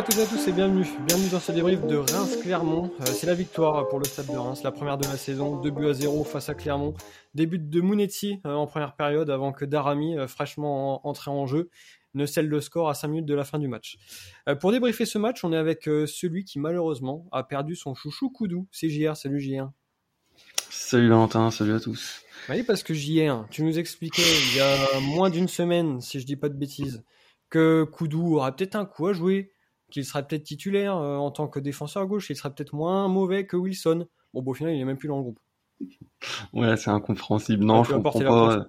à toutes et à tous et bienvenue. Bienvenue dans ce débrief de Reims-Clermont. Euh, c'est la victoire pour le stade de Reims, la première de la saison, 2 buts à 0 face à Clermont. Début de Mounetti euh, en première période avant que Darami, euh, fraîchement entré en jeu, ne scelle le score à 5 minutes de la fin du match. pour débriefer ce match, on est avec celui qui malheureusement a perdu son chouchou Koudou. C'est JR, salut JR. Salut Valentin, salut à tous. Oui, parce que JR, tu nous expliquais il y a moins d'une semaine, si je dis pas de bêtises, que Koudou aura peut-être un coup à jouer, qu'il serait peut-être titulaire euh, en tant que défenseur à gauche, il serait peut-être moins mauvais que Wilson. Bon, au final, il est même plus dans le groupe. Ouais, c'est incompréhensible. Non, je comprends pas.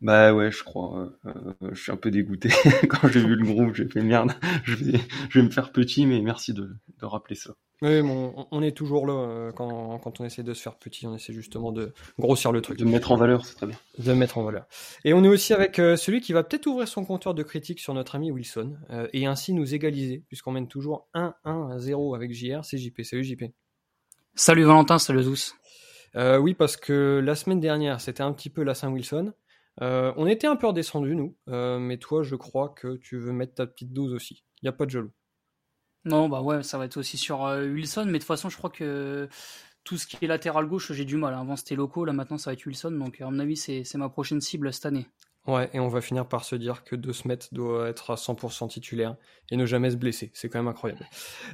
Bah ouais, je crois. Euh, euh, je suis un peu dégoûté. Quand j'ai vu le groupe, j'ai fait merde. Je vais, je vais me faire petit, mais merci de, de rappeler ça. Oui, bon, on est toujours là euh, quand, quand, on essaie de se faire petit, on essaie justement de grossir le truc. De mettre en valeur, c'est très bien. De mettre en valeur. Et on est aussi avec celui qui va peut-être ouvrir son compteur de critique sur notre ami Wilson et ainsi nous égaliser, puisqu'on mène toujours 1-1-0 avec JR, c'est JP. Salut JP. Salut Valentin, salut tous. oui, parce que la semaine dernière, c'était un petit peu la Saint-Wilson. Euh, on était un peu redescendu nous, euh, mais toi, je crois que tu veux mettre ta petite dose aussi. Il n'y a pas de jaloux. Non, bah ouais, ça va être aussi sur euh, Wilson, mais de toute façon, je crois que tout ce qui est latéral gauche, j'ai du mal. Avant, c'était locaux, là maintenant, ça va être Wilson, donc à mon avis, c'est ma prochaine cible cette année. Ouais, et on va finir par se dire que De Smet doit être à 100% titulaire et ne jamais se blesser. C'est quand même incroyable.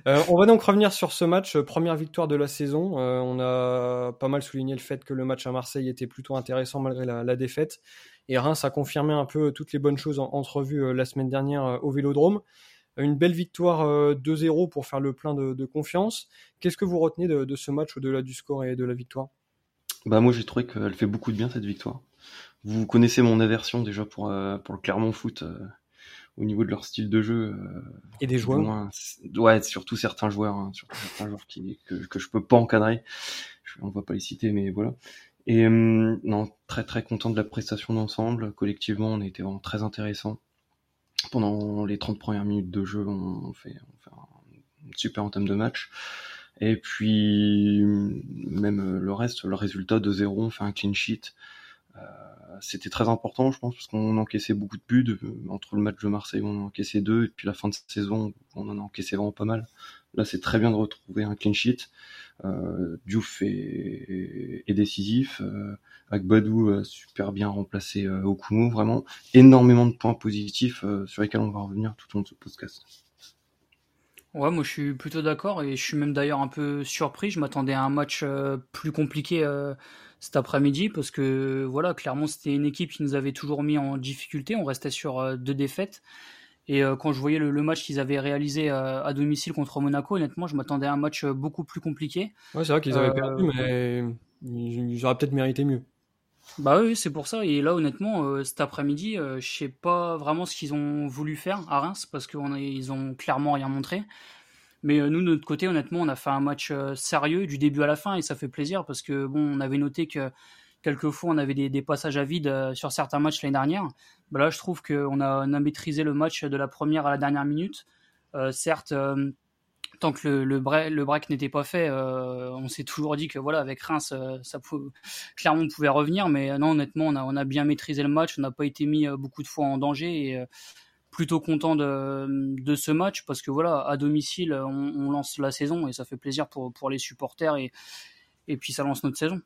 on va donc revenir sur ce match, première victoire de la saison. on a pas mal souligné le fait que le match à Marseille était plutôt intéressant malgré la défaite. Et Reims a confirmé un peu toutes les bonnes choses entrevues euh, la semaine dernière euh, au Vélodrome. Une belle victoire 2-0 euh, pour faire le plein de, confiance. Qu'est-ce que vous retenez de, ce match au-delà du score et de la victoire? Bah moi j'ai trouvé qu'elle fait beaucoup de bien cette victoire. Vous connaissez mon aversion déjà pour pour le Clermont Foot au niveau de leur style de jeu et des joueurs. ouais, surtout certains joueurs, hein, surtout certains joueurs qui que, que je peux pas encadrer. on va pas les citer, mais voilà. Et euh, non, très très content de la prestation d'ensemble. Collectivement, on a été vraiment très intéressant. Pendant les 30 premières minutes de jeu, on fait, on fait un super entame de match. Et puis, même le reste, le résultat de 0, on fait un clean sheet. Euh, c'était très important, je pense, parce qu'on encaissait beaucoup de buts. Entre le match de Marseille, on en encaissé deux, et puis la fin de saison, on en a encaissé vraiment pas mal. Là, c'est très bien de retrouver un clean sheet. Euh, Diouf est, décisif. Euh, Agbadou a super bien remplacé euh. Vraiment énormément de points positifs euh, sur lesquels on va revenir tout au long de ce podcast. Ouais, moi je suis plutôt d'accord et je suis même d'ailleurs un peu surpris. Je m'attendais à un match euh, plus compliqué cet après-midi parce que voilà, clairement c'était une équipe qui nous avait toujours mis en difficulté. On restait sur deux défaites et euh, quand je voyais le, match qu'ils avaient réalisé euh, à domicile contre Monaco, honnêtement, je m'attendais à un match euh, beaucoup plus compliqué. Ouais, c'est vrai qu'ils avaient perdu, mais ils, auraient peut-être mérité mieux. Bah oui, c'est pour ça. Et là, honnêtement, cet après-midi, je sais pas vraiment ce qu'ils ont voulu faire à Reims parce qu'ils ont clairement rien montré. Mais nous, de notre côté, honnêtement, on a fait un match sérieux du début à la fin et ça fait plaisir parce que bon, on avait noté que quelquefois on avait des, passages à vide euh, sur certains matchs l'année dernière. Bah là, je trouve qu'on a, a maîtrisé le match de la première à la dernière minute. Euh, certes, euh, tant que le, break, n'était pas fait, on s'est toujours dit que voilà, avec Reims, ça clairement on pouvait revenir. Mais non, honnêtement, on a, bien maîtrisé le match. On n'a pas été mis beaucoup de fois en danger et plutôt content de, ce match parce que voilà, à domicile, on, lance la saison et ça fait plaisir pour, les supporters et puis ça lance notre saison.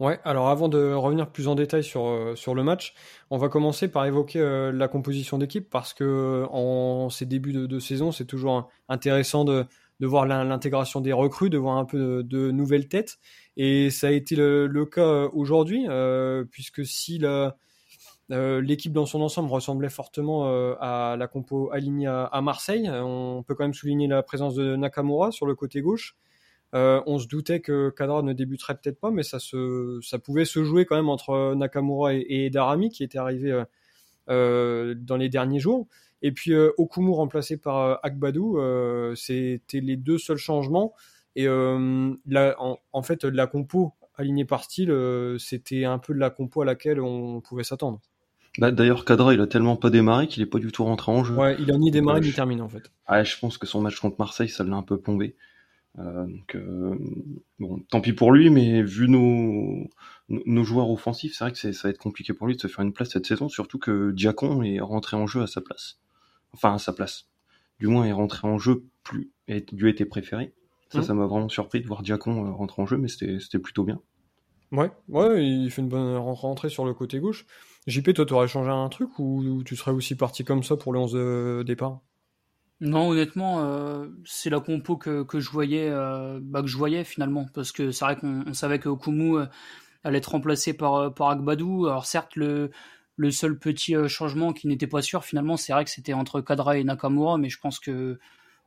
Ouais, alors avant de revenir plus en détail sur, euh, le match, on va commencer par évoquer euh, la composition d'équipe parce que en ces débuts de, saison, c'est toujours intéressant de, voir l'intégration des recrues, de voir un peu de, nouvelles têtes. Et ça a été le, cas euh, aujourd'hui, puisque si l'équipe dans son ensemble ressemblait fortement à la compo alignée à, Marseille, on peut quand même souligner la présence de Nakamura sur le côté gauche. Euh, on se doutait que Kadra ne débuterait peut-être pas, mais ça, se, ça pouvait se jouer quand même entre Nakamura et, Darami qui était arrivé euh, euh, dans les derniers jours. Et puis Okumu remplacé par Akbadou, c'était les deux seuls changements. Et la, en, fait, la compo alignée par style, c'était un peu de la compo à laquelle on pouvait s'attendre. Bah, D'ailleurs, Kadra, il a tellement pas démarré qu'il est pas du tout rentré en jeu. Ouais, il a ni démarré ni terminé en fait. Ah, je pense que son match contre Marseille, ça l'a un peu plombé. Euh, donc, euh, bon, tant pis pour lui, mais vu nos, nos joueurs offensifs, c'est vrai que ça va être compliqué pour lui de se faire une place cette saison, surtout que Diacon est rentré en jeu à sa place. Enfin, à sa place. du moins est rentré en jeu plus, et lui a été préféré. Ça, Mhm. ça m'a vraiment surpris de voir Diacon euh, rentrer en jeu, mais c'était plutôt bien. Ouais, ouais, il fait une bonne rentrée sur le côté gauche. JP, toi, t'aurais changé un truc ou tu serais aussi parti comme ça pour le 11 de départ? Non, honnêtement, euh, c'est la compo que, que je voyais, euh, bah, que je voyais finalement, parce que c'est vrai qu'on on savait que Okumu euh, allait être remplacé par par Agbadou. Alors certes, le le seul petit euh, changement qui n'était pas sûr finalement, c'est vrai que c'était entre Kadra et Nakamura, mais je pense que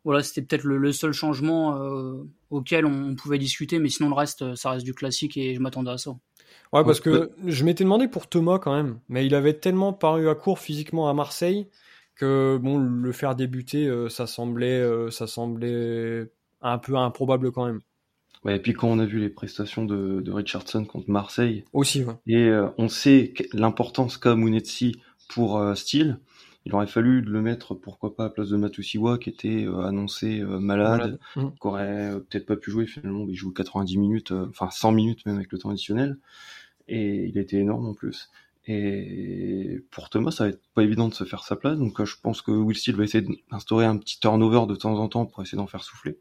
voilà, c'était peut-être le, le seul changement euh, auquel on, on pouvait discuter, mais sinon le reste, ça reste du classique et je m'attendais à ça. Ouais, parce Ouais, que je m'étais demandé pour Thomas quand même, mais il avait tellement paru à court physiquement à Marseille que bon, le faire débuter, euh, ça semblait, euh, ça semblait un peu improbable quand même. Ouais, et puis quand on a vu les prestations de, de Richardson contre Marseille, Aussi, ouais. et euh, on sait l'importance qu'a Munetsi pour Steele, il aurait fallu le mettre, pourquoi pas, à la place de Matusiwa, qui était annoncé malade, Malade. Mhm. qui aurait peut-être pas pu jouer finalement, il joue 90 minutes, enfin 100 minutes même avec le temps additionnel, et il était énorme en plus. Et pour Thomas, ça va être pas évident de se faire sa place, donc euh, je pense que Will Steele va essayer d'instaurer un petit turnover de temps en temps pour essayer d'en faire souffler.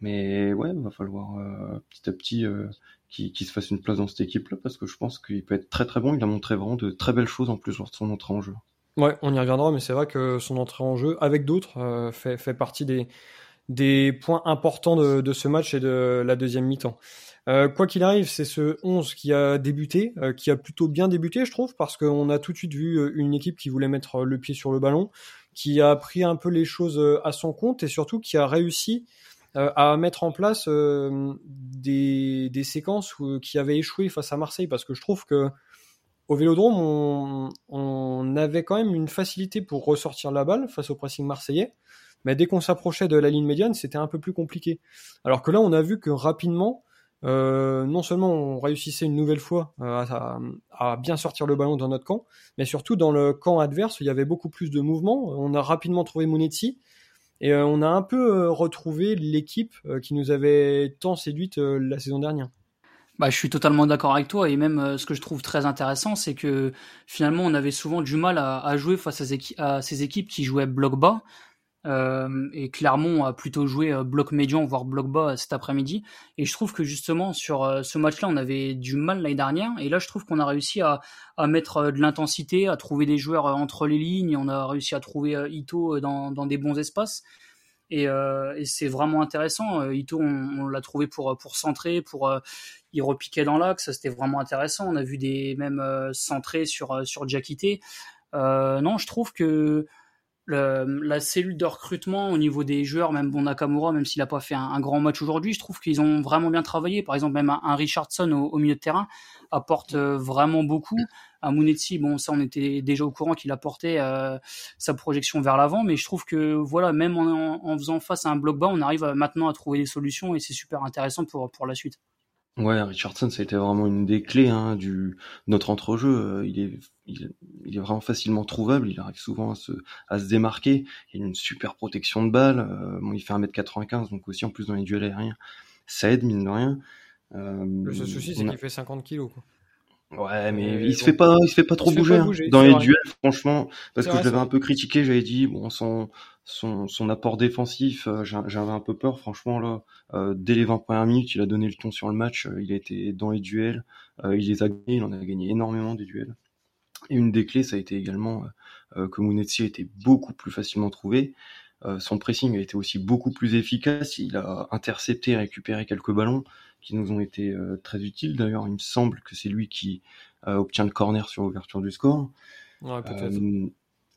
Mais ouais, va falloir euh, petit à petit euh, qu'il se fasse une place dans cette équipe-là, parce que je pense qu'il peut être très très bon. Il a montré vraiment de très belles choses en plus lors de son entrée en jeu. Ouais, on y reviendra, mais c'est vrai que son entrée en jeu, avec d'autres, fait, fait partie des, des points importants de, ce match et de la deuxième mi-temps. Euh, quoi qu'il arrive, c'est ce 11 qui a débuté, euh, qui a plutôt bien débuté, je trouve, parce qu'on a tout de suite vu euh, une équipe qui voulait mettre le pied sur le ballon, qui a pris un peu les choses à son compte et surtout qui a réussi à mettre en place des, séquences qui avaient échoué face à Marseille, parce que je trouve que au Vélodrome, on avait quand même une facilité pour ressortir la balle face au pressing marseillais, mais dès qu'on s'approchait de la ligne médiane, c'était un peu plus compliqué. Alors que là, on a vu que rapidement, euh, non seulement on réussissait une nouvelle fois euh, à, bien sortir le ballon dans notre camp, mais surtout dans le camp adverse, il y avait beaucoup plus de mouvements. On a rapidement trouvé Monetti. Et euh, on a un peu retrouvé l'équipe qui nous avait tant séduite la saison dernière. Bah, je suis totalement d'accord avec toi et même ce que je trouve très intéressant, c'est que finalement on avait souvent du mal à, jouer face à ces équipes qui jouaient bloc bas. Euh, et Clermont a plutôt joué euh, bloc médian, voire bloc bas euh, cet après-midi. Et je trouve que justement sur ce match-là, on avait du mal l'année dernière. Et là, je trouve qu'on a réussi à, mettre de l'intensité, à trouver des joueurs entre les lignes. On a réussi à trouver Ito dans, des bons espaces. Et, c'est vraiment intéressant. Ito, on, l'a trouvé pour, centrer, pour euh, il repiquait dans l'axe. C'était vraiment intéressant. On a vu des même euh, centrés sur sur. Euh, non, je trouve que la cellule de recrutement au niveau des joueurs, même bon Nakamura, même s'il n'a pas fait un, grand match aujourd'hui, je trouve qu'ils ont vraiment bien travaillé. Par exemple, même un, Richardson au, milieu de terrain apporte euh, vraiment beaucoup. Un Munetsi, bon, ça on était déjà au courant qu'il apportait euh, sa projection vers l'avant, mais je trouve que voilà, même en, faisant face à un bloc bas, on arrive à- maintenant à trouver des solutions et c'est super intéressant pour pour la suite. Ouais, Richardson, ça a été vraiment une des clés hein, du notre entrejeu. Euh, Il est, il, il est vraiment facilement trouvable. Il arrive souvent à se, à se démarquer. Il a une super protection de balle. Euh, bon, il fait 1m95, donc aussi en plus dans les duels aériens, ça aide mine de rien. Euh, Le seul souci, c'est a- qu'il fait 50 kilos. Quoi. Ouais, mais il se bon. fait pas, il se fait pas trop bouger, hein. bouger, dans les duels, franchement. Parce que je l'avais un peu critiqué, j'avais dit bon son son son apport défensif, euh, j'a- j'avais un peu peur, franchement là. euh, dès les 20 premières minutes, il a donné le ton sur le match. euh, il a été dans les duels, il les a gagnés, il en a gagné énormément des duels. Et une des clés, ça a été également euh, euh, que Munetsi a été beaucoup plus facilement trouvé. Euh, son pressing a été aussi beaucoup plus efficace. Il a intercepté et récupéré quelques ballons qui nous ont été euh, très utiles. D'ailleurs, il me semble que c'est lui qui euh, obtient le corner sur l'ouverture du score. Ouais. Euh,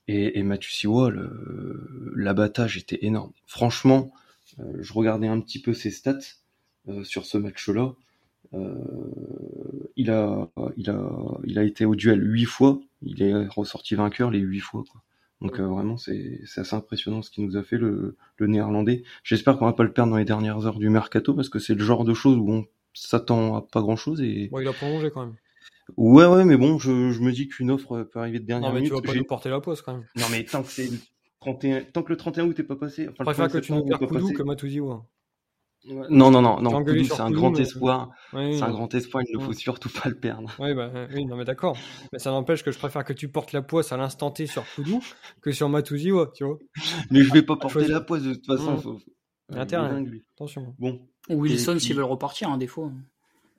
et, et Mathieu Siwa, le- l'abattage était énorme. Franchement, euh, je regardais un petit peu ses stats euh, sur ce match-là. Euh, il a, il a, il a été au duel huit fois. Il est ressorti vainqueur les huit fois. Quoi. Donc euh, vraiment, c'est assez impressionnant ce qu'il nous a fait le, le néerlandais. J'espère qu'on va pas le perdre dans les dernières heures du mercato parce que c'est le genre de choses où on s'attend à pas grand-chose et Bon, il a prolongé quand même. ouais ouais mais bon je, je me dis qu'une offre peut arriver de dernière Non, mais tu minute. vas pas nous porter la pause quand même. non mais tant que c'est le 31 tant que le 31 août est pas passé, enfin Je préfère 1er que tu nous perds Koudou que Non, non, non, non. c'est un grand espoir. c'est un grand espoir. Il ne faut surtout pas le perdre. Oui, bah, oui, non, mais d'accord. Mais ça n'empêche que je préfère que tu portes la poisse à l'instant T sur Koudou que sur Matuziwa, tu vois. Mais je vais pas porter la poisse de toute façon. Mm. Faut... Intérêt. Attention. Bon. Wilson, s'il veut repartir, hein, des fois.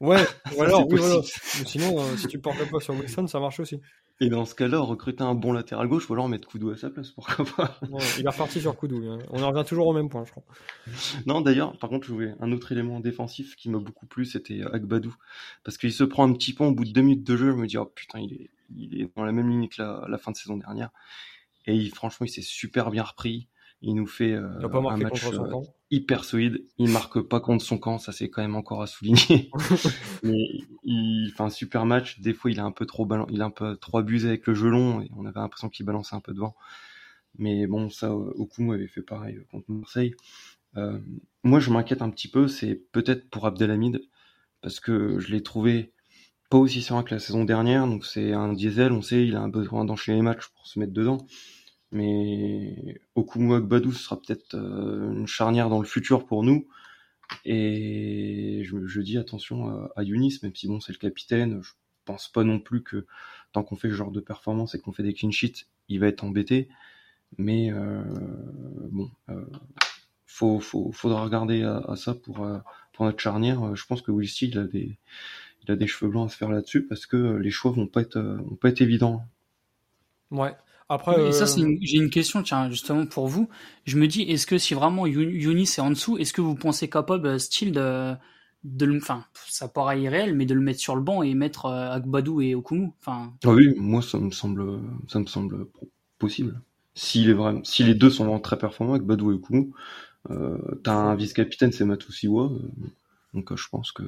Ouais, ou alors, oui, voilà. sinon, euh, si tu portes la poisse sur Wilson, ça marche aussi. Et dans ce cas-là, recruter un bon latéral gauche, ou alors mettre Koudou à sa place, pourquoi pas. il est reparti sur Koudou. Hein. On en revient toujours au même point, je crois. Non, d'ailleurs, par contre, je voulais un autre élément défensif qui m'a beaucoup plu, c'était Agbadou. Parce qu'il se prend un petit pont au bout de deux minutes de jeu, je me dis, oh putain, il est, il est dans la même ligne que la, fin de saison dernière. Et il, franchement, il s'est super bien repris. Il nous fait euh, un match euh, hyper solide. Il marque pas contre son camp, ça c'est quand même encore à souligner. Mais il fait un super match. Des fois, il a un peu trop il a un peu trop abusé avec le gelon et on avait l'impression qu'il balançait un peu devant. Mais bon, ça, Okum avait fait pareil contre Marseille. Euh, moi, je m'inquiète un petit peu, c'est peut-être pour Abdelhamid, parce que je l'ai trouvé pas aussi serein que la saison dernière. Donc c'est un diesel, on sait, il a un besoin d'enchaîner les matchs pour se mettre dedans. Mais Okumu Badou sera peut-être euh, une charnière dans le futur pour nous. Et je, dis attention à, Yunis, même si bon c'est le capitaine, je pense pas non plus que tant qu'on fait ce genre de performance et qu'on fait des clean sheets, il va être embêté. Mais euh, bon, euh, faut, faudra regarder à, ça pour, pour notre charnière. Je pense que Will il a des, il a des cheveux blancs à se faire là-dessus parce que les choix vont pas être, vont pas être évidents. Ouais. Après, ça, euh, j'ai une question, tiens, justement pour vous. Je me dis, est-ce que si vraiment Yunis est en dessous, est-ce que vous pensez capable, euh, style, de, de le, enfin, ça paraît irréel, mais de le mettre sur le banc et mettre euh, Agbadou et Okumu, enfin? Ah oui, moi, ça me semble, ça me semble possible. Si les, si les deux sont vraiment très performants, Agbadou et Okumu, euh, t'as un vice-capitaine, c'est Matusiwa, donc je pense que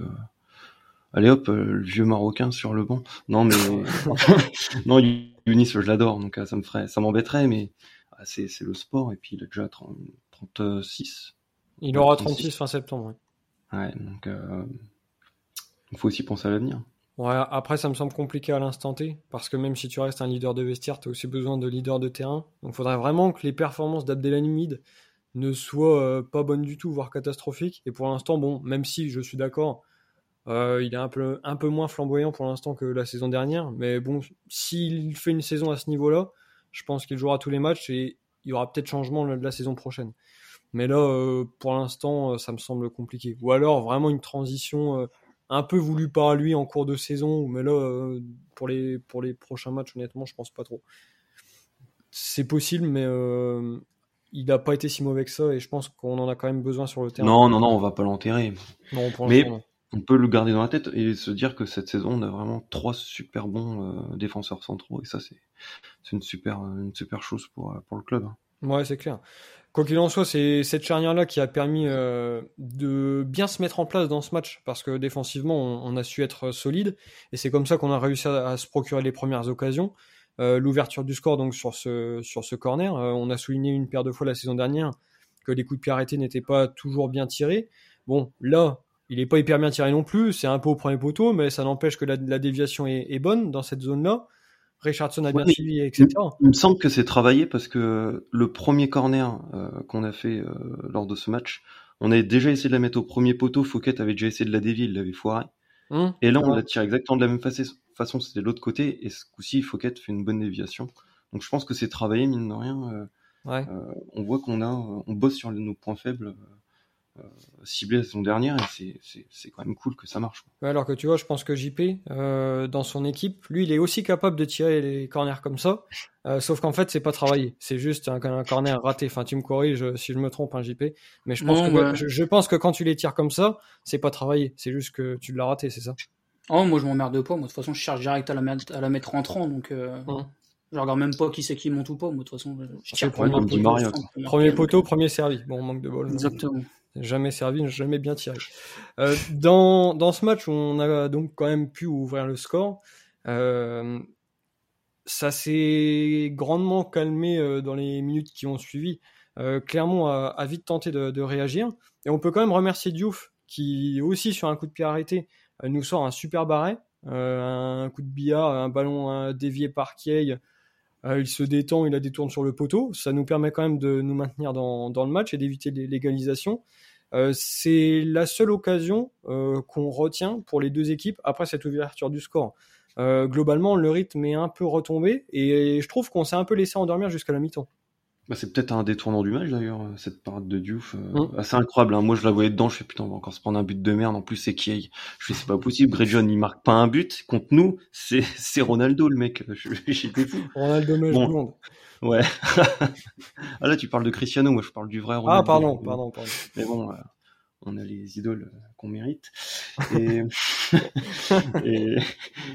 allez hop, le vieux marocain sur le banc. Non mais non, Yunis, je l'adore, donc euh, ça me ferait, ça m'embêterait, mais ah, c'est, le sport, et puis il a déjà 36. Il aura 36 fin septembre. Ouais, donc euh, il faut aussi penser à l'avenir. Ouais, après ça me semble compliqué à l'instant T, parce que même si tu restes un leader de vestiaire, tu as aussi besoin de leader de terrain. Donc il faudrait vraiment que les performances d'Abdelhamid ne soient euh, pas bonnes du tout, voire catastrophiques. Et pour l'instant, bon, même si je suis d'accord, euh, il est un peu, un peu moins flamboyant pour l'instant que la saison dernière. Mais bon, s'il fait une saison à ce niveau-là, je pense qu'il jouera tous les matchs et il y aura peut-être changement de la saison prochaine. Mais là, euh, pour l'instant, euh, ça me semble compliqué. Ou alors vraiment une transition un peu voulue par lui en cours de saison. Mais là, pour, les, pour les prochains matchs, honnêtement, je pense pas trop. C'est possible, mais il n'a pas été si mauvais que ça et je pense qu'on en a quand même besoin sur le terrain. Non, non, non, on va pas l'enterrer. Non, pour mais on peut le garder dans la tête et se dire que cette saison, on a vraiment trois super bons euh, défenseurs centraux. Et ça, c'est une super, une super chose pour, euh, pour le club. Ouais, c'est clair. Quoi qu'il en soit, c'est cette charnière-là qui a permis euh, de bien se mettre en place dans ce match parce que défensivement, on, a su être solide et c'est comme ça qu'on a réussi à, se procurer les premières occasions. L'ouverture du score donc sur ce, sur ce corner, on a souligné une paire de fois la saison dernière que les coups de pied arrêtés n'étaient pas toujours bien tirés. Bon, là, il est pas hyper bien tiré non plus, c'est un peu au premier poteau, mais ça n'empêche que la, déviation est, bonne dans cette zone-là. Richardson a bien suivi, etc. Il, me semble que c'est travaillé parce que le premier corner euh, qu'on a fait euh, lors de ce match, on avait déjà essayé de la mettre au premier poteau. Fouquet avait déjà essayé de la dévier, il l'avait foiré. Hum, et là, on la tire exactement de la même façon, c'était de l'autre côté. Et ce coup-ci, Fouquet fait une bonne déviation. Donc je pense que c'est travaillé, mine de rien. Euh, on voit qu'on a, on bosse sur nos points faibles euh, ciblé la saison dernière et c'est quand même cool que ça marche. alors que tu vois, je pense que JP, euh, dans son équipe, lui, il est aussi capable de tirer les corners comme ça, euh, sauf qu'en fait, c'est pas travaillé. C'est juste un, corner raté. Enfin, tu me corriges si je me trompe, un hein, JP. Mais je pense, que, je, pense que quand tu les tires comme ça, c'est pas travaillé. C'est juste que tu l'as raté, c'est ça Oh, moi, je m'emmerde pas. Moi, de toute façon, je cherche direct à la, mettre, à la mettre rentrant, donc. Hum. Je regarde même pas qui c'est qui monte ou pas. Moi, de toute façon, je tire premier, premier poteau, premier servi. Bon, manque de bol. Exactement jamais servi, jamais bien tiré. Euh, dans, dans ce match on a donc quand même pu ouvrir le score, euh, ça s'est grandement calmé euh, dans les minutes qui ont suivi. Clermont a, vite tenté de, réagir et on peut quand même remercier Diouf qui aussi sur un coup de pied arrêté nous sort un super barret, un coup de billard, un ballon dévié par Kiei. il se détend, il a des tournes sur le poteau. Ça nous permet quand même de nous maintenir dans, dans le match et d'éviter l'égalisation. C'est la seule occasion qu'on retient pour les deux équipes après cette ouverture du score. globalement, le rythme est un peu retombé et je trouve qu'on s'est un peu laissé endormir jusqu'à la mi-temps. Bah, c'est peut-être un détournant du match d'ailleurs, cette parade de Diouf. Euh, mm. Assez incroyable. Hein. Moi je la voyais dedans, je fais putain, on va encore se prendre un but de merde. En plus c'est qui Je fais c'est pas possible. Grey John il marque pas un but contre nous. C'est Ronaldo le mec. J'étais fou. Ronaldo bon. Ouais. ah là tu parles de Cristiano, moi je parle du vrai Ronaldo. Ah pardon, pardon, pardon. Mais bon, euh, on a les idoles qu'on mérite. Et,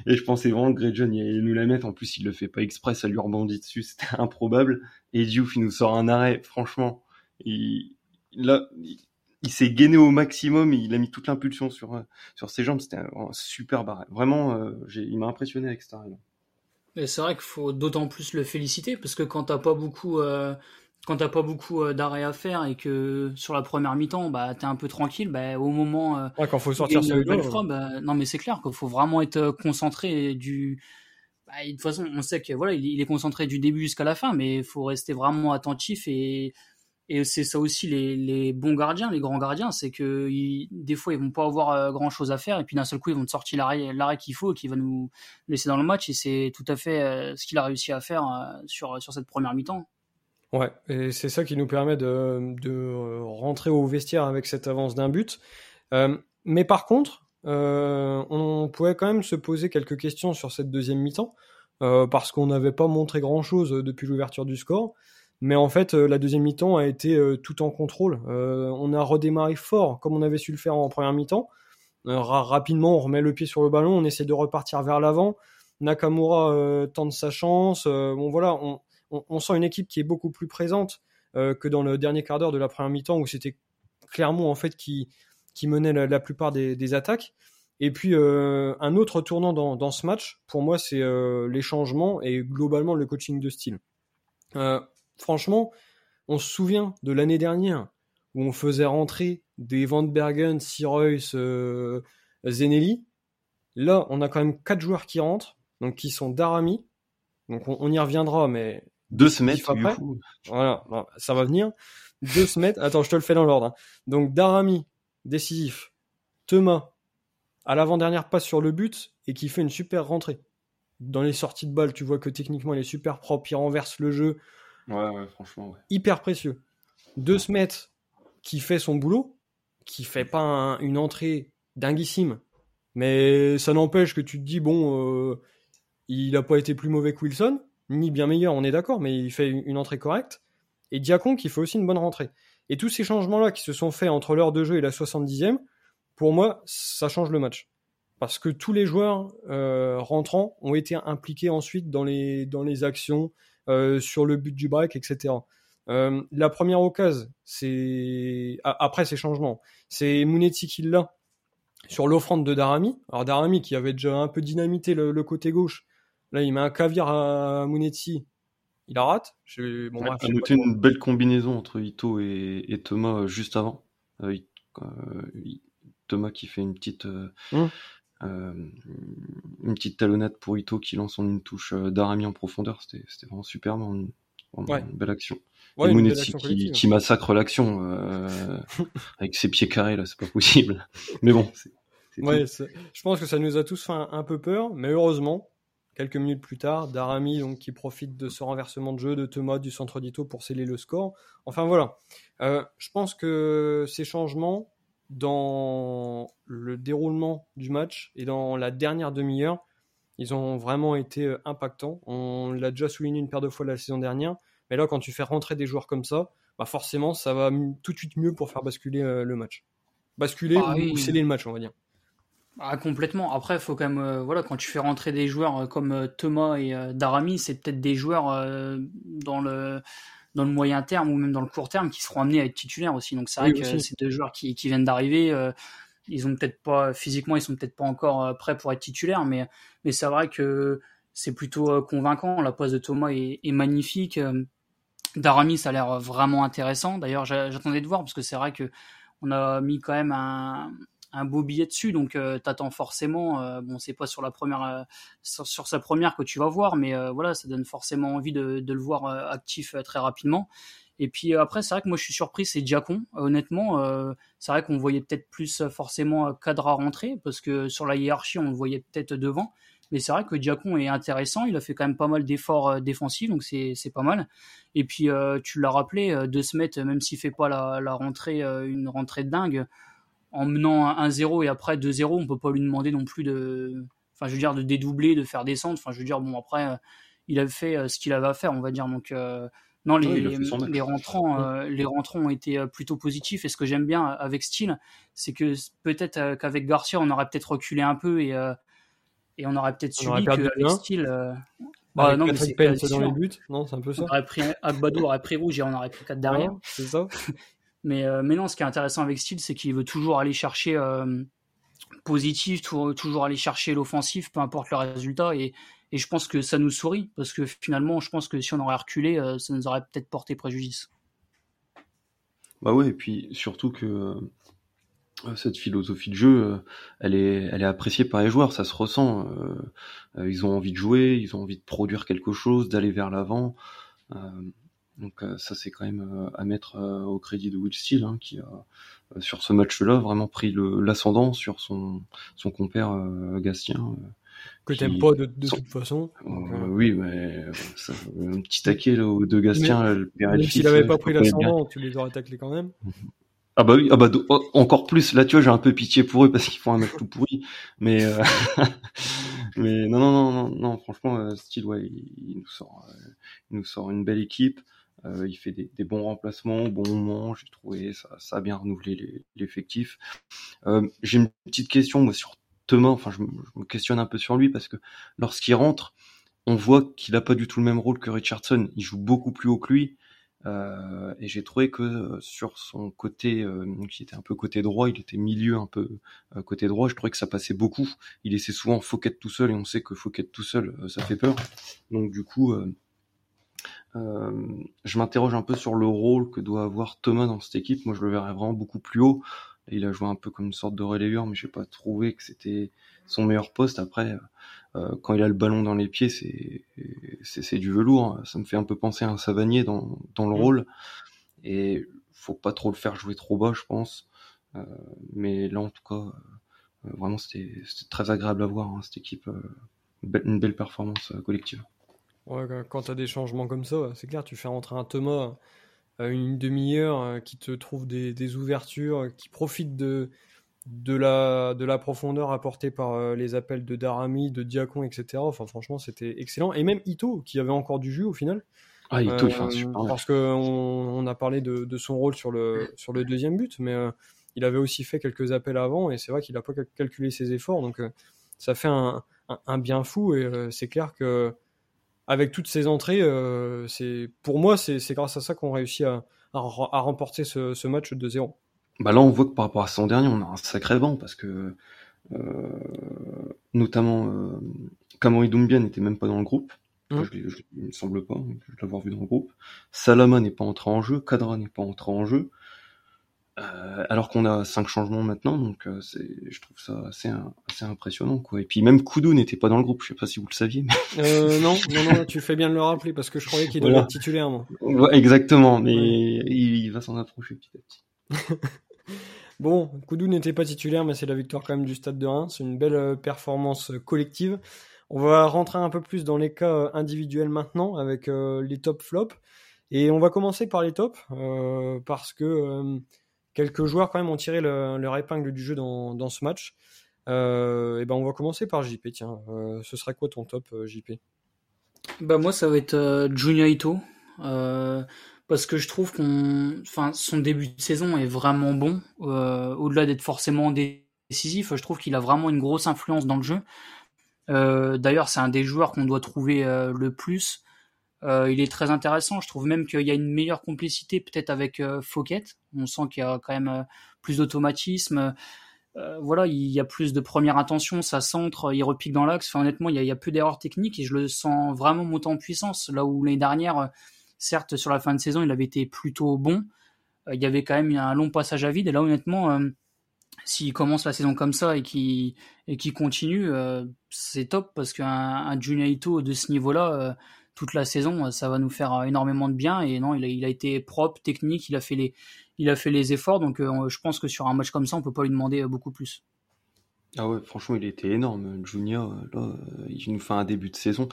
et, je pensais vraiment que Grey John il nous la mettre. En plus, il le fait pas exprès, ça lui rebondit dessus. C'était improbable. Et Diouf, il nous sort un arrêt. Franchement, il, là, il, s'est gainé au maximum. Il a mis toute l'impulsion sur, sur ses jambes. C'était un, super barré. Vraiment, euh, il m'a impressionné avec cet arrêt. Et c'est vrai qu'il faut d'autant plus le féliciter parce que quand t'as pas beaucoup, euh, quand t'as pas beaucoup euh, d'arrêts à faire et que sur la première mi-temps, bah t'es un peu tranquille, bah au moment euh, ouais, quand faut sortir sur le bah, non mais c'est clair qu'il faut vraiment être euh, concentré du. Bah, de toute façon, on sait que voilà, il, est concentré du début jusqu'à la fin, mais il faut rester vraiment attentif et et c'est ça aussi les, bons gardiens, les grands gardiens, c'est que des fois ils vont pas avoir grand chose à faire et puis d'un seul coup ils vont te sortir l'arrêt, l'arrêt qu'il faut et qui va nous laisser dans le match et c'est tout à fait ce qu'il a réussi à faire sur sur cette première mi-temps. Ouais, et c'est ça qui nous permet de, de, euh, rentrer au vestiaire avec cette avance d'un but. Euh, mais par contre, euh, on pouvait quand même se poser quelques questions sur cette deuxième mi-temps, euh, parce qu'on n'avait pas montré grand-chose depuis l'ouverture du score. Mais en fait, la deuxième mi-temps a été tout en contrôle. on a redémarré fort, comme on avait su le faire en première mi-temps. rapidement, on remet le pied sur le ballon, on essaie de repartir vers l'avant. Nakamura tente sa chance. bon voilà, on, sent une équipe qui est beaucoup plus présente euh, que dans le dernier quart d'heure de la première mi-temps où c'était clairement en fait qui, menait la, plupart des, attaques. Et puis euh, un autre tournant dans, ce match, pour moi, c'est euh, les changements et globalement le coaching de style. Franchement, on se souvient de l'année dernière où on faisait rentrer des Van Bergen, Sirois, Zenelli. Là, on a quand même quatre joueurs qui rentrent, donc qui sont Darami. Donc on y reviendra, mais deux semaines après. Voilà, ça va venir. Deux semaines. Attends, je te le fais dans l'ordre. Hein. Donc Darami, décisif. Thomas, à l'avant-dernière passe sur le but et qui fait une super rentrée. Dans les sorties de balle, tu vois que techniquement il est super propre, il renverse le jeu. Ouais, franchement. Ouais. Hyper précieux. Deux semaines qui fait son boulot, qui fait pas une entrée dinguissime, mais ça n'empêche que tu te dis, bon, euh, il n'a pas été plus mauvais que Wilson ni bien meilleur, on est d'accord, mais il fait une entrée correcte. Et Diacon qui fait aussi une bonne rentrée. Et tous ces changements-là qui se sont faits entre l'heure de jeu et la 70e, pour moi, ça change le match. Parce que tous les joueurs euh, rentrants ont été impliqués ensuite dans les, dans les actions, sur le but du break, etc. Euh, la première occasion, c'est après ces changements, c'est Mounetti qui l'a sur l'offrande de Darami. Alors Darami qui avait déjà un peu dynamité le côté gauche, Là, il met un caviar à Munetti. Il la rate. Je, bon, a noté une belle combinaison entre Ito et, Thomas euh, juste avant. Euh, euh, Thomas qui fait une petite, hum. Une petite talonnade pour Ito qui lance en une touche d'Arami en profondeur. C'était vraiment super, une, belle action. Munetti qui, massacre l'action avec ses pieds carrés là, c'est pas possible. mais bon, je pense que ça nous a tous fait un peu peur, mais heureusement, Quelques minutes plus tard, Darami donc, qui profite de ce renversement de jeu de Thomas du centre d'Ito pour sceller le score. Enfin voilà, euh, je pense que ces changements dans le déroulement du match et dans la dernière demi-heure, ils ont vraiment été euh, impactants. On l'a déjà souligné une paire de fois la saison dernière, mais là quand tu fais rentrer des joueurs comme ça, bah forcément ça va tout de suite mieux pour faire basculer euh, le match. Basculer ah ou sceller le match, on va dire. Ah, complètement. Après, faut quand même, euh, voilà, quand tu fais rentrer des joueurs euh, comme euh, Thomas et Darami, c'est peut-être des joueurs dans le dans le moyen terme ou même dans le court terme qui seront amenés à être titulaires aussi. Donc c'est vrai que c'est deux joueurs qui, qui viennent d'arriver. ils ont peut-être pas physiquement, ils sont peut-être pas encore prêts pour être titulaires, mais mais c'est vrai que c'est plutôt convaincant. La passe de Thomas est, est magnifique. Darami, ça a l'air vraiment intéressant. D'ailleurs, j'attendais de voir parce que c'est vrai que on a mis quand même un un beau billet dessus, donc tu t'attends forcément. bon, c'est pas sur la première, sur, sa première que tu vas voir, mais voilà, ça donne forcément envie de, de le voir actif très rapidement. Et puis après, c'est vrai que moi je suis surpris, c'est Diacon. Honnêtement, c'est vrai qu'on voyait peut-être plus forcément Cadra rentrer, parce que sur la hiérarchie, on le voyait peut-être devant. Mais c'est vrai que Diacon est intéressant, il a fait quand même pas mal d'efforts euh, défensifs, donc c'est pas mal. Et puis euh, tu l'as rappelé, euh, De Smet, même s'il fait pas la, la rentrée, une rentrée dingue, en menant 1-0 et après 2-0, on peut pas lui demander non plus de, enfin je veux dire de dédoubler, de faire descendre. Enfin je veux dire bon après il a fait ce qu'il avait à faire, on va dire. Donc non, les, les, rentrants, les rentrants ont été plutôt positifs. Et ce que j'aime bien avec Steele, c'est que peut-être qu'avec Garcia, on aurait peut-être reculé un peu et, et on aurait peut-être subi qu'avec. Euh... Bah, non, mais c'est dans les buts, non, c'est un peu ça. On aurait pris Agbado aurait pris rouge et on aurait pris 4 derrière. c'est ça. mais, euh, mais non, ce qui est intéressant avec style, c'est qu'il veut toujours aller chercher euh, positif, toujours aller chercher l'offensif, peu importe le résultat. Et, et je pense que ça nous sourit parce que finalement, je pense que si on aurait reculé, euh, ça nous aurait peut-être porté préjudice. Bah ouais, et puis surtout que euh, cette philosophie de jeu, elle est, elle est appréciée par les joueurs, ça se ressent. Ils ont envie de jouer, ils ont envie de produire quelque chose, d'aller vers l'avant. Donc ça, c'est quand même à mettre au crédit de Will Steele, hein, qui a sur ce match-là vraiment pris l'ascendant sur son, son compère Gastien. que t'aimes pas de, toute façon. oui, mais un petit taquet là, de Gastien, le père S'il avait pas pris l'ascendant, tu les aurais taclés quand même. Ah bah oui, ah bah oh, encore plus. Là, tu vois, j'ai un peu pitié pour eux parce qu'ils font un match tout pourri. Mais euh, mais non, non, non, non, non. Franchement, euh, Steel, ouais, il, nous sort, euh, il nous sort une belle équipe. Euh, il fait des, bons remplacements, bon moment. J'ai trouvé ça, ça a bien renouvelé l'effectif. j'ai une petite question sur Thomas. Enfin, je, me questionne un peu sur lui parce que lorsqu'il rentre, on voit qu'il a pas du tout le même rôle que Richardson. Il joue beaucoup plus haut que lui. Euh, et j'ai trouvé que euh, sur son côté, euh, qui était un peu côté droit, il était milieu un peu côté droit, je trouvais que ça passait beaucoup. Il laissait souvent Fouquet tout seul, et on sait que Fouquet tout seul, ça fait peur. Donc du coup, je m'interroge un peu sur le rôle que doit avoir Thomas dans cette équipe. Moi, je le verrais vraiment beaucoup plus haut. Il a joué un peu comme une sorte de relayeur, mais j'ai pas trouvé que c'était son meilleur poste. Après, euh, quand il a le ballon dans les pieds, c'est c'est du velours. Ça me fait un peu penser à un Savanier dans dans le mm. rôle. Et faut pas trop le faire jouer trop bas, je pense. Euh, mais là, en tout cas, euh, vraiment, c'était très agréable à voir hein, cette équipe. une belle performance collective. Ouais, quand tu as des changements comme ça, c'est clair, tu fais rentrer un Thomas une demi-heure qui te trouve des, des, ouvertures, qui profite de, de la, de la profondeur apportée par euh, les appels de Darami, de Diacon, etc. Enfin, franchement, c'était excellent. Et même Ito, qui avait encore du jus au final. Ah, Ito, il fait un euh, super Parce qu'on on a parlé de, de, son rôle sur le, sur le deuxième but, mais euh, il avait aussi fait quelques appels avant, et c'est vrai qu'il n'a pas calculé ses efforts, donc ça fait un, un, bien fou, et c'est clair que avec toutes ces entrées, c'est pour moi, c'est grâce à ça qu'on réussit à, à, à remporter ce, ce match de 0 bah là, on voit que par rapport à son dernier, on a un sacré vent parce que euh, notamment euh, Kamori Doumbia n'était même pas dans le groupe. Mmh. il me semble pas, je l'avoir vu dans le groupe. Salama n'est pas entré en jeu, Kadra n'est pas entré en jeu. Euh, alors qu'on a cinq changements maintenant, donc euh, c'est, je trouve ça assez, assez impressionnant, quoi. Et puis même Koudou n'était pas dans le groupe, je sais pas si vous le saviez. Mais... Euh, non, non, non, tu fais bien de le rappeler parce que je croyais qu'il devait être titulaire, moi. exactement, mais il, il, va s'en approcher petit à petit. Bon, Koudou n'était pas titulaire, mais c'est la victoire quand même du Stade de Reims. C'est une belle performance collective. On va rentrer un peu plus dans les cas individuels maintenant avec les top flops. Et on va commencer par les tops parce que quelques joueurs quand même ont tiré leur épingle du jeu dans, ce match. et ben on va commencer par JP. Tiens, ce serait quoi ton top, JP Bah moi ça va être Junya Ito parce que je trouve qu'on, son début de saison est vraiment bon. Euh, au-delà d'être forcément décisif, je trouve qu'il a vraiment une grosse influence dans le jeu. Euh, d'ailleurs, c'est un des joueurs qu'on doit trouver euh, le plus. Il est très intéressant. Je trouve même qu'il y a une meilleure complicité peut-être avec Fouquet. On sent qu'il y a quand même plus d'automatisme. voilà, il y a plus de première intention, ça centre, il repique dans l'axe. Enfin, honnêtement, il y, a, il peu d'erreurs techniques et je le sens vraiment monter en puissance. Là où l'année dernière Certes, sur la fin de saison, il avait été plutôt bon. Euh, il y avait quand même un long passage à vide. Et là, honnêtement, euh, s'il commence la saison comme ça et qu'il et qui continue, c'est top parce qu'un un Junaito de ce niveau-là, toute la saison, ça va nous faire énormément de bien. Et non, il a, il a été propre, technique, il a fait les, il a fait les efforts. Donc je pense que sur un match comme ça, on peut pas lui demander beaucoup plus. Ah ouais, franchement, il était énorme, Junior. Là, il nous fait un début de saison.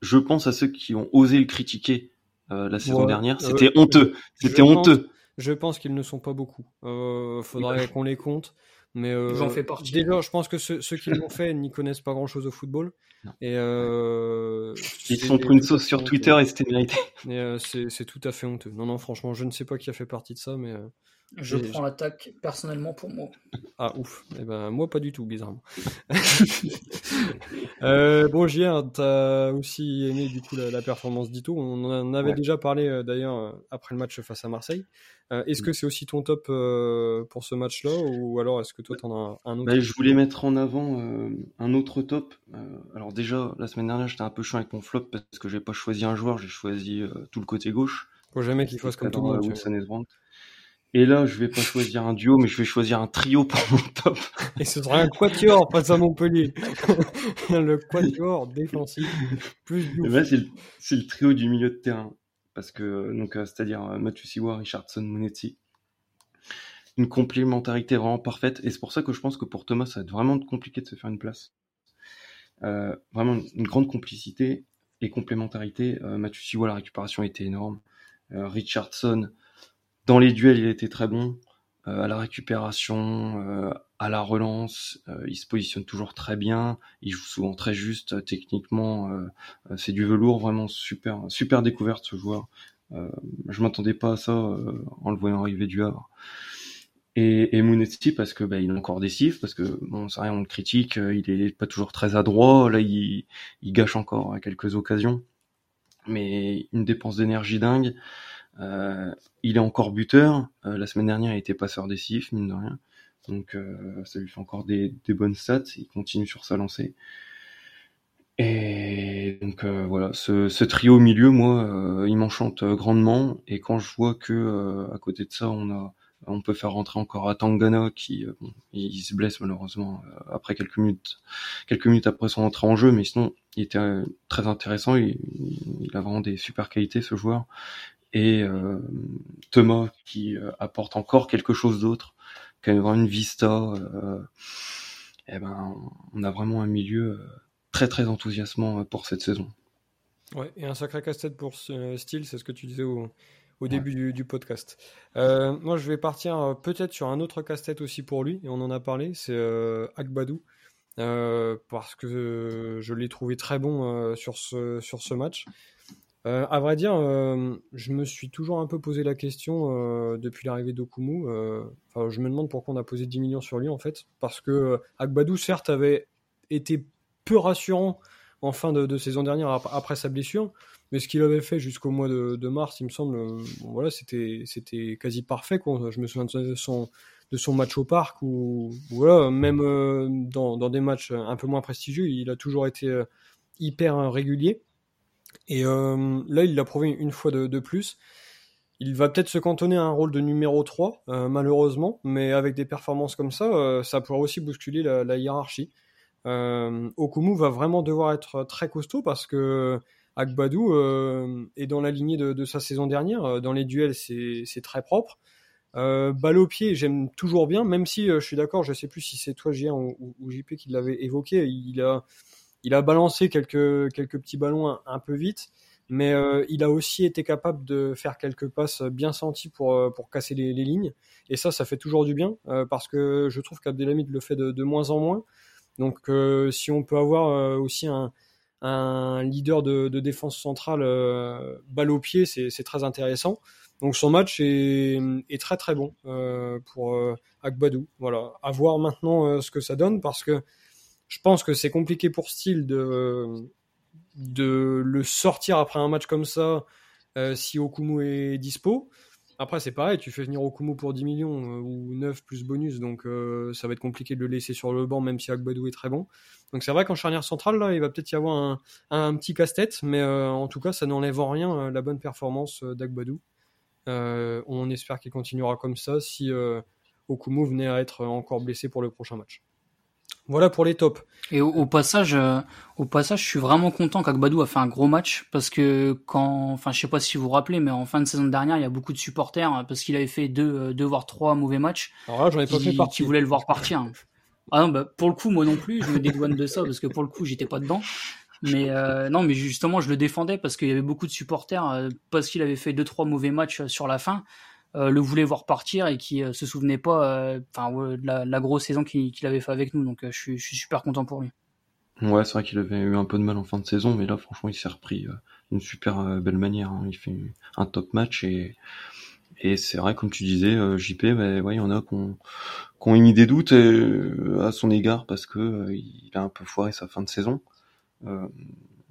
Je pense à ceux qui ont osé le critiquer la saison dernière. C'était honteux. C'était honteux. Je pense qu'ils ne sont pas beaucoup. Euh, faudrait qu'on les compte. Mais euh, j'en fais partie. Déjà, je pense que ceux, qui l'ont fait n'y connaissent pas grand-chose au football. Et euh, ils sont pris une sauce sur Twitter et c'était mérité. Euh, c'est tout à fait honteux. Non, non, franchement, je ne sais pas qui a fait partie de ça, mais euh, je prends l'attaque personnellement pour moi. Ah ouf, eh ben moi pas du tout, bizarrement. euh, bon, JR, t'as aussi aimé du coup la, performance d'Ito. On en avait déjà parlé euh, d'ailleurs euh, après le match face à Marseille. Euh, est-ce mm. que c'est aussi ton top pour ce match-là ou alors est-ce que toi t'en as un autre bah, Je voulais mettre en avant un autre top. alors déjà la semaine dernière j'étais un peu chiant avec mon flop parce que j'ai pas choisi un joueur, j'ai choisi tout le côté gauche. Faut jamais qu'il fasse comme tout le monde. Et là, je vais pas choisir un duo, mais je vais choisir un trio pour mon top. Et ce sera un quatuor face à Montpellier. le quatuor défensif. Plus c'est le, trio du milieu de terrain. Parce que, donc, euh, c'est-à-dire euh, Mathieu Siwa, Richardson, Monetti. Une complémentarité vraiment parfaite. Et c'est pour ça que je pense que pour Thomas, ça va être vraiment compliqué de se faire une place. Euh, vraiment une grande complicité et complémentarité. Euh, Mathieu Siwa, la récupération était énorme. Richardson, dans les duels, il était très bon. Euh, à la récupération, euh, à la relance, euh, il se positionne toujours très bien. Il joue souvent très juste techniquement. c'est du velours, vraiment super, super découverte ce joueur. je m'attendais pas à ça en le voyant arriver du Havre. Et, et parce que bah, il est encore décisif, parce que bon, c'est rien, on le critique, il est pas toujours très adroit. Là, il, il gâche encore à quelques occasions, mais une dépense d'énergie dingue. Euh, il est encore buteur. Euh, la semaine dernière, il était passeur décisif, mine de rien. Donc euh, ça lui fait encore des, bonnes stats. Il continue sur sa lancée. Et donc voilà, ce, trio au milieu, moi, il m'enchante grandement. Et quand je vois que à côté de ça, on a, on peut faire rentrer encore Atangana qui, il, se blesse malheureusement après quelques minutes, quelques minutes après son entrée en jeu, mais sinon, il était très intéressant. Il a vraiment des super qualités ce joueur et euh, Thomas qui euh, apporte encore quelque chose d'autre, qui a une vista. Euh, eh ben, on a vraiment un milieu très très enthousiasmant pour cette saison. Ouais, et un sacré casse-tête pour ce style, c'est ce que tu disais au, au début du, podcast. Euh, moi, je vais partir peut-être sur un autre casse-tête aussi pour lui, et on en a parlé, c'est euh, Akbadou, euh, parce que je l'ai trouvé très bon sur, ce, sur ce match. Euh, à vrai dire, euh, je me suis toujours un peu posé la question euh, depuis l'arrivée d'Okumu. Je me demande pourquoi on a posé 10 millions sur lui en fait. Parce que Agbadou, certes, avait été peu rassurant en fin de, saison dernière après sa blessure. Mais ce qu'il avait fait jusqu'au mois de, mars, il me semble, c'était quasi parfait. Je me souviens de son, de son match au parc ou voilà, même dans, dans, des matchs un peu moins prestigieux, il a toujours été hyper régulier. Et euh, là, il l'a prouvé une fois de, plus. Il va peut-être se cantonner à un rôle de numéro 3, euh, malheureusement, mais avec des performances comme ça, euh, ça pourrait aussi bousculer la, hiérarchie. Okumu va vraiment devoir être très costaud parce que Agbadou est dans la lignée de, sa saison dernière. Dans les duels, c'est très propre. balle au pied, j'aime toujours bien, même si je suis d'accord, je sais plus si c'est toi, Gien, ou, ou, JP, qui l'avait évoqué. Il a, il a balancé quelques, quelques petits ballons un, peu vite, mais euh, il a aussi été capable de faire quelques passes bien senties pour, euh, pour casser les, lignes. Et ça, ça fait toujours du bien, euh, parce que je trouve qu'Abdelhamid le fait de, moins en moins. Donc si on peut avoir aussi un, un leader de, défense centrale balle au pied, c'est très intéressant. Donc son match est, est très très bon pour Agbadou. Voilà, à voir maintenant ce que ça donne parce que je pense que c'est compliqué pour Steele de, le sortir après un match comme ça euh, si Okumu est dispo. Après, c'est pareil, tu fais venir Okumu pour 10 millions euh, ou 9 plus bonus, donc euh, ça va être compliqué de le laisser sur le banc, même si Agbadou est très bon. Donc c'est vrai qu'en charnière centrale, là, il va peut-être y avoir un, un petit casse-tête, mais en tout cas, ça n'enlève en rien la bonne performance d'Agbadou. on espère qu'il continuera comme ça si Okumu venait à être encore blessé pour le prochain match. Voilà pour les tops. Et au, passage, euh, au passage, je suis vraiment content qu'Agbadou a fait un gros match parce que quand, enfin, je sais pas si vous vous rappelez, mais en fin de saison dernière, il y a beaucoup de supporters euh, parce qu'il avait fait deux, euh, deux voire trois mauvais matchs. Alors là, j'en ai pas fait Qui voulaient le voir partir. Ah non, bah, pour le coup, moi non plus, je me dédouane de ça parce que pour le coup, j'étais pas dedans. Mais non, mais justement, je le défendais parce qu'il y avait beaucoup de supporters parce qu'il avait fait deux trois mauvais matchs sur la fin. Euh, le voulait voir partir et qui euh, se souvenait pas euh, enfin de la, grosse saison qu'il avait fait avec nous. Donc je suis, super content pour lui. Ouais, c'est vrai qu'il avait eu un peu de mal en fin de saison, mais là, franchement, il s'est repris d'une super belle manière. Hein. Il fait un top match et, et c'est vrai, comme tu disais, JP, bah, ouais, il y en a qui ont, émis des doutes à son égard parce que il a un peu foiré sa fin de saison.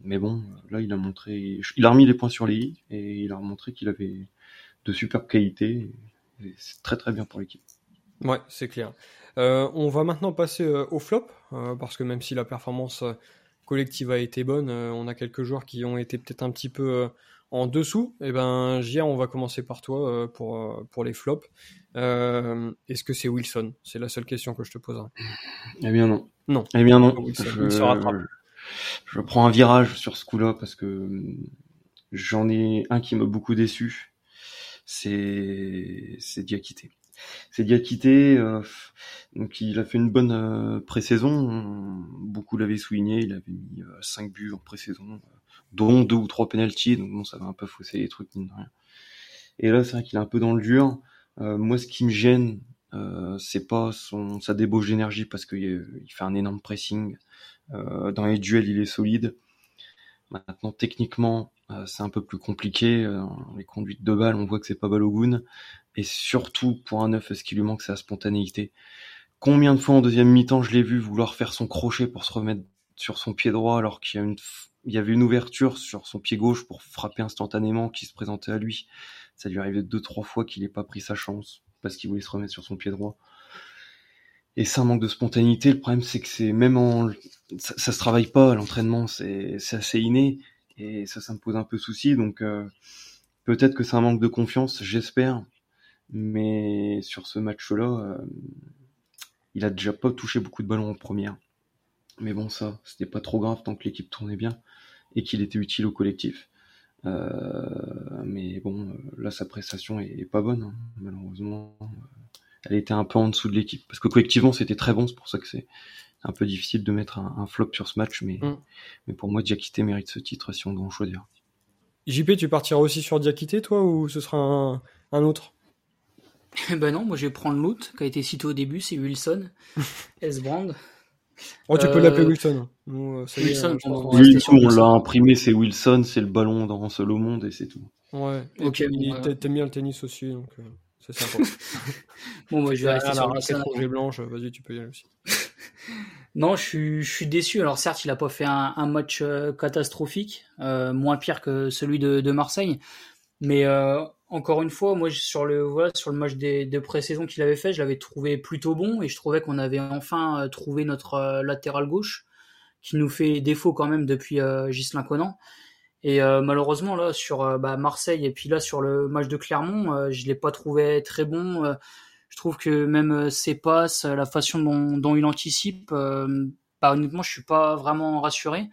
mais bon, là, il a montré, il a remis les points sur les i et il a montré qu'il avait de superbe qualité. C'est très très bien pour l'équipe. Ouais, c'est clair. Euh, on va maintenant passer euh, au flop, euh, parce que même si la performance collective a été bonne, on a quelques joueurs qui ont été peut-être un petit peu en dessous. Et eh ben, Gia, on va commencer par toi pour, pour les flops. Est-ce que c'est Wilson? C'est la seule question que je te poserai. Eh bien non. Non. Eh bien non. je, je prends un virage sur ce coup-là parce que j'en ai un qui m'a beaucoup déçu c'est c'est Diakité. C'est Diakité, euh, donc il a fait une bonne euh, pré-saison. Beaucoup l'avaient souligné, il avait mis 5 euh, buts en pré-saison, dont deux ou trois penalties, donc bon, ça va un peu fausser les trucs mine de rien. Et là, c'est vrai qu'il est un peu dans le dur. moi, ce qui me gêne, c'est pas son sa débauche d'énergie parce qu'il il fait un énorme pressing. dans les duels, il est solide. Maintenant, techniquement, euh, c'est un peu plus compliqué. Euh, les conduites de balles, on voit que c'est pas Balogun. Et surtout, pour un neuf, ce qui lui manque, c'est la spontanéité? Combien de fois en deuxième mi-temps, je l'ai vu vouloir faire son crochet pour se remettre sur son pied droit alors qu'il y, a une, il y avait une ouverture sur son pied gauche pour frapper instantanément qui se présentait à lui? Ça lui arrivait deux, trois fois qu'il n'ait pas pris sa chance parce qu'il voulait se remettre sur son pied droit. Et ça, manque de spontanéité. Le problème, c'est que c'est même en, ça, ça se travaille pas l'entraînement, c'est, c'est assez inné. Et ça, ça me pose un peu souci. Donc euh, peut-être que c'est un manque de confiance, j'espère. Mais sur ce match-là, euh, il a déjà pas touché beaucoup de ballons en première. Mais bon, ça, c'était pas trop grave tant que l'équipe tournait bien et qu'il était utile au collectif. Euh, mais bon, là, sa prestation est, pas bonne, hein. malheureusement. Elle était un peu en dessous de l'équipe. Parce que collectivement, c'était très bon, c'est pour ça que c'est un peu difficile de mettre un, flop sur ce match, mais, mm. mais pour moi, Diakité mérite ce titre si on doit en choisir. JP, tu partiras aussi sur Diakité, toi, ou ce sera un, autre? Ben non, moi je vais prendre l'autre qui a été cité au début, c'est Wilson, S-Brand. Oh, tu peux euh, l'appeler Wilson. Euh, Wilson, on, l'a imprimé, c'est Wilson, c'est le ballon dans seul au monde et c'est tout. Ouais, ok. T'aimes bien le tennis aussi, donc euh, c'est sympa. bon, moi je vais rester sur la blanche, vas-y, tu peux y aller aussi. Non, je suis, déçu. Alors certes, il n'a pas fait un, match euh, catastrophique, euh, moins pire que celui de, Marseille, mais euh, encore une fois, moi sur le voilà, sur le match des, de pré-saison qu'il avait fait, je l'avais trouvé plutôt bon et je trouvais qu'on avait enfin trouvé notre latéral gauche qui nous fait défaut quand même depuis Gislain Conan. Et malheureusement là sur bah, Marseille et puis là sur le match de Clermont, je l'ai pas trouvé très bon je trouve que même euh, ses passes, la façon dont, il anticipe, euh, bah, honnêtement, je suis pas vraiment rassuré.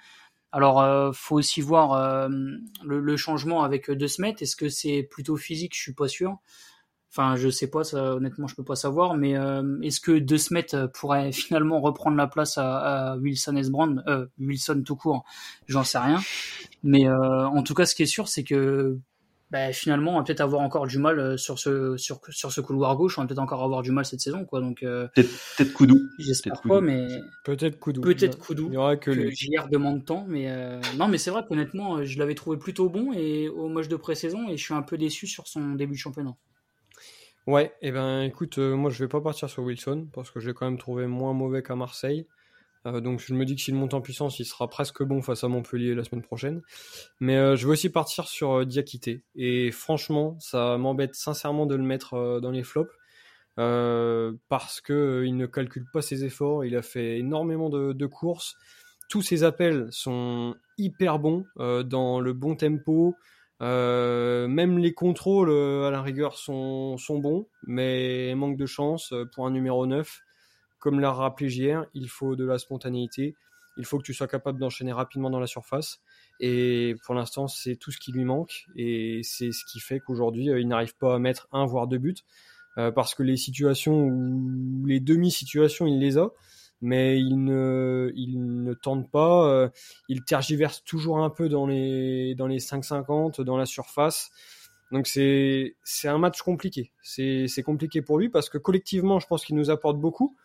Alors, euh, faut aussi voir le, changement avec De Smet. Est-ce que c'est plutôt physique? Je suis pas sûr. Enfin, je sais pas, ça, honnêtement, je peux pas savoir. Mais est-ce que De Smet pourrait finalement reprendre la place à, Wilson Esbrand Wilson tout court? J'en sais rien. Mais en tout cas, ce qui est sûr, c'est que bah, finalement, on va peut-être avoir encore du mal euh, sur ce, sur, sur ce couloir gauche. On va peut-être encore avoir du mal cette saison, quoi. Donc, euh, peut-être, peut-être Koudou. J'espère pas, mais. Peut-être Koudou. Peut-être Koudou. Il y aura que, que JR demande temps, mais euh, non, mais c'est vrai qu'honnêtement, je l'avais trouvé plutôt bon et au match de pré-saison et je suis un peu déçu sur son début de championnat. Ouais, et eh ben écoute, moi je vais pas partir sur Wilson parce que j'ai quand même trouvé moins mauvais qu'à Marseille. Euh, donc je me dis que s'il monte en puissance, il sera presque bon face à Montpellier la semaine prochaine. Mais euh, je vais aussi partir sur euh, Diakité. Et franchement, ça m'embête sincèrement de le mettre dans les flops. parce que il ne calcule pas ses efforts, il a fait énormément de, courses, tous ses appels sont hyper bons, dans le bon tempo, même les contrôles à la rigueur sont, sont bons, mais manque de chance pour un numéro 9. Comme l'a rappelé JR, il faut de la spontanéité, il faut que tu sois capable d'enchaîner rapidement dans la surface. Et pour l'instant, c'est tout ce qui lui manque. Et c'est ce qui fait qu'aujourd'hui, il n'arrive pas à mettre un voire deux buts. parce que les situations ou les demi-situations, il les a mais il ne, il tente pas. Euh, il tergiverse toujours un peu dans les, dans les 5,50, dans la surface. Donc c'est, un match compliqué. C'est compliqué pour lui parce que collectivement, je pense qu'il nous apporte beaucoup.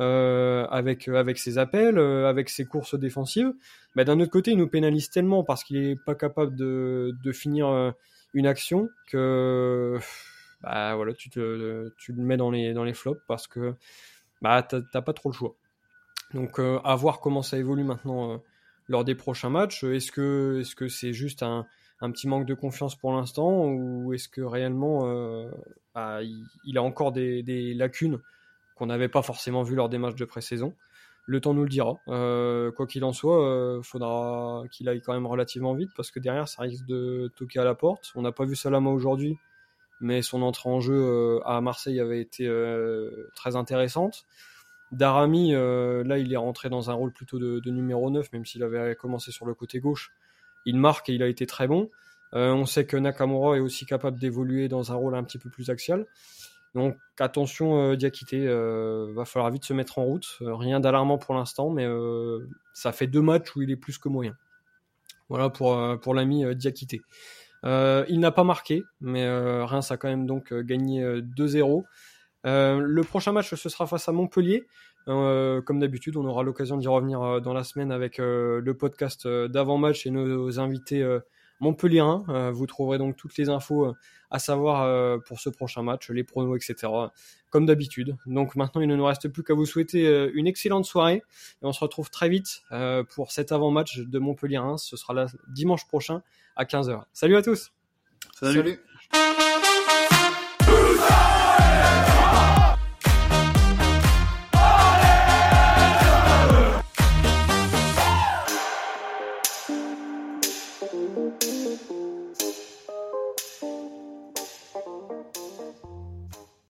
Euh, avec avec ses appels, euh, avec ses courses défensives. Mais d'un autre côté, il nous pénalise tellement parce qu'il est pas capable de, de finir euh, une action que bah voilà, tu te tu le mets dans les dans les flops parce que bah t'as pas trop le choix. Donc euh, à voir comment ça évolue maintenant euh, lors des prochains matchs. Est-ce que est-ce que c'est juste un, un, petit manque de confiance pour l'instant ou est-ce que réellement euh, bah, il, a encore des, des lacunes qu'on n'avait pas forcément vues lors des matchs de pré-saison Le temps nous le dira. quoi qu'il en soit, il faudra qu'il aille quand même relativement vite parce que derrière ça risque de toquer à la porte. On n'a pas vu Salama aujourd'hui, mais son entrée en jeu à Marseille avait été très intéressante. Darami, euh, là, il est rentré dans un rôle plutôt de, numéro 9, même s'il avait commencé sur le côté gauche. Il marque et il a été très bon. Euh, on sait que Nakamura est aussi capable d'évoluer dans un rôle un petit peu plus axial. Donc attention, euh, Diakité, euh, va falloir vite se mettre en route. rien d'alarmant pour l'instant, mais ça fait deux matchs où il est plus que moyen. Voilà pour, l'ami Diakité. il n'a pas marqué, mais Reims a quand même donc gagné 2-0. Euh, le prochain match, ce sera face à Montpellier. Euh, comme d'habitude, on aura l'occasion d'y revenir euh, dans la semaine avec le podcast d'avant-match et nos, invités montpelliérains. vous trouverez donc toutes les infos à savoir pour ce prochain match, les pronos, etc. Comme d'habitude. Donc maintenant, il ne nous reste plus qu'à vous souhaiter une excellente soirée et on se retrouve très vite pour cet avant-match de Montpellier-Reims. Ce sera là dimanche prochain à 15h. Salut à tous. Salut.